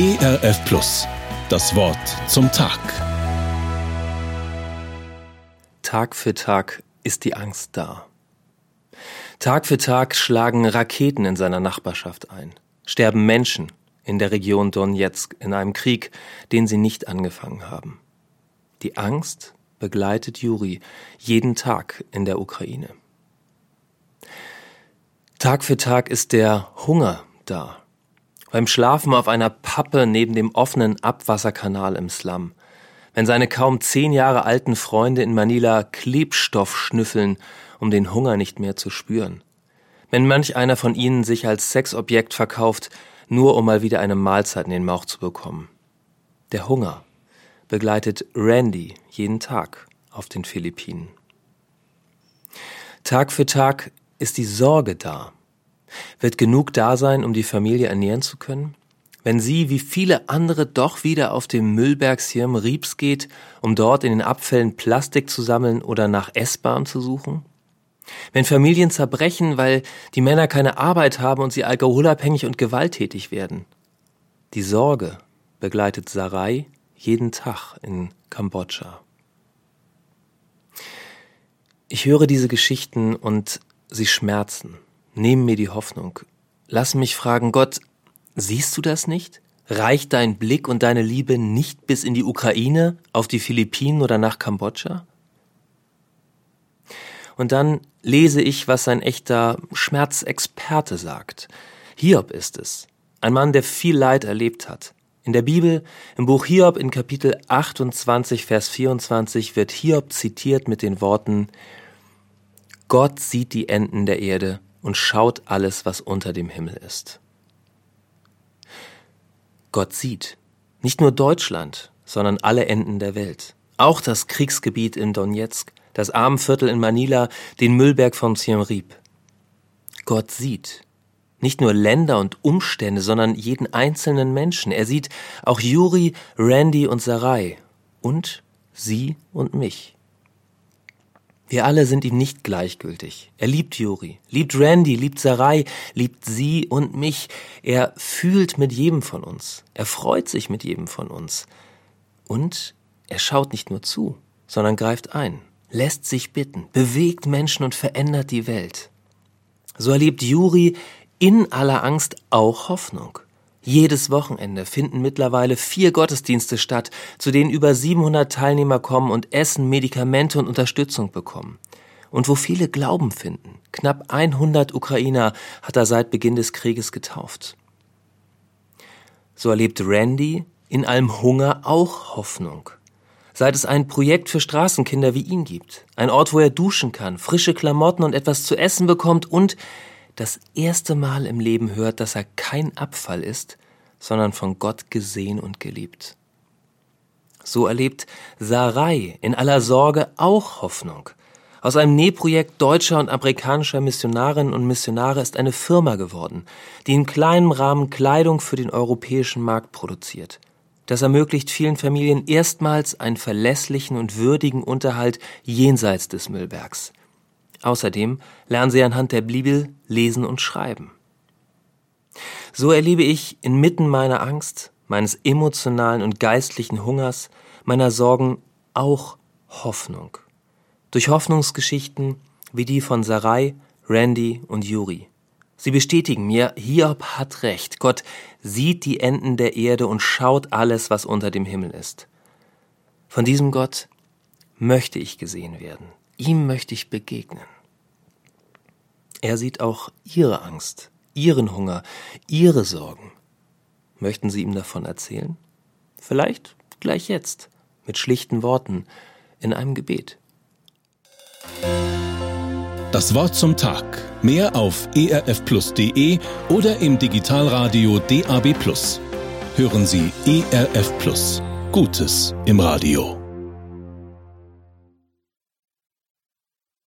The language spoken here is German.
ERF Plus. Das Wort zum Tag. Tag für Tag ist die Angst da. Tag für Tag schlagen Raketen in seiner Nachbarschaft ein, sterben Menschen in der Region Donetsk in einem Krieg, den sie nicht angefangen haben. Die Angst begleitet Juri jeden Tag in der Ukraine. Tag für Tag ist der Hunger da. Beim Schlafen auf einer Pappe neben dem offenen Abwasserkanal im Slum. Wenn seine kaum zehn Jahre alten Freunde in Manila Klebstoff schnüffeln, um den Hunger nicht mehr zu spüren. Wenn manch einer von ihnen sich als Sexobjekt verkauft, nur um mal wieder eine Mahlzeit in den Mauch zu bekommen. Der Hunger begleitet Randy jeden Tag auf den Philippinen. Tag für Tag ist die Sorge da. Wird genug da sein, um die Familie ernähren zu können? Wenn sie, wie viele andere, doch wieder auf dem Müllberg Rieps geht, um dort in den Abfällen Plastik zu sammeln oder nach Essbaren zu suchen? Wenn Familien zerbrechen, weil die Männer keine Arbeit haben und sie alkoholabhängig und gewalttätig werden? Die Sorge begleitet Sarai jeden Tag in Kambodscha. Ich höre diese Geschichten und sie schmerzen, nehmen mir die Hoffnung, lassen mich fragen, Gott, siehst du das nicht? Reicht dein Blick und deine Liebe nicht bis in die Ukraine, auf die Philippinen oder nach Kambodscha? Und dann lese ich, was ein echter Schmerzexperte sagt. Hiob ist es, ein Mann, der viel Leid erlebt hat. In der Bibel, im Buch Hiob in Kapitel 28, Vers 24 wird Hiob zitiert mit den Worten, Gott sieht die Enden der Erde und schaut alles, was unter dem Himmel ist. Gott sieht nicht nur Deutschland, sondern alle Enden der Welt. Auch das Kriegsgebiet in Donetsk, das Armenviertel in Manila, den Müllberg von Siem Reap. Gott sieht nicht nur Länder und Umstände, sondern jeden einzelnen Menschen. Er sieht auch Juri, Randy und Sarai und sie und mich. Wir alle sind ihm nicht gleichgültig. Er liebt Juri, liebt Randy, liebt Sarai, liebt sie und mich. Er fühlt mit jedem von uns. Er freut sich mit jedem von uns. Und er schaut nicht nur zu, sondern greift ein, lässt sich bitten, bewegt Menschen und verändert die Welt. So erlebt Juri in aller Angst auch Hoffnung. Jedes Wochenende finden mittlerweile vier Gottesdienste statt, zu denen über 700 Teilnehmer kommen und Essen, Medikamente und Unterstützung bekommen. Und wo viele Glauben finden. Knapp 100 Ukrainer hat er seit Beginn des Krieges getauft. So erlebt Randy in allem Hunger auch Hoffnung. Seit es ein Projekt für Straßenkinder wie ihn gibt. Ein Ort, wo er duschen kann, frische Klamotten und etwas zu essen bekommt und das erste Mal im Leben hört, dass er kein Abfall ist, sondern von Gott gesehen und geliebt. So erlebt Sarai in aller Sorge auch Hoffnung. Aus einem Nähprojekt deutscher und amerikanischer Missionarinnen und Missionare ist eine Firma geworden, die in kleinem Rahmen Kleidung für den europäischen Markt produziert. Das ermöglicht vielen Familien erstmals einen verlässlichen und würdigen Unterhalt jenseits des Müllbergs. Außerdem lernen sie anhand der Bibel lesen und schreiben. So erlebe ich inmitten meiner Angst, meines emotionalen und geistlichen Hungers, meiner Sorgen auch Hoffnung. Durch Hoffnungsgeschichten wie die von Sarai, Randy und Yuri. Sie bestätigen mir, Hiob hat recht. Gott sieht die Enden der Erde und schaut alles, was unter dem Himmel ist. Von diesem Gott möchte ich gesehen werden. Ihm möchte ich begegnen. Er sieht auch Ihre Angst, Ihren Hunger, Ihre Sorgen. Möchten Sie ihm davon erzählen? Vielleicht gleich jetzt, mit schlichten Worten, in einem Gebet. Das Wort zum Tag. Mehr auf erfplus.de oder im Digitalradio DAB. Hören Sie ERF Plus. Gutes im Radio.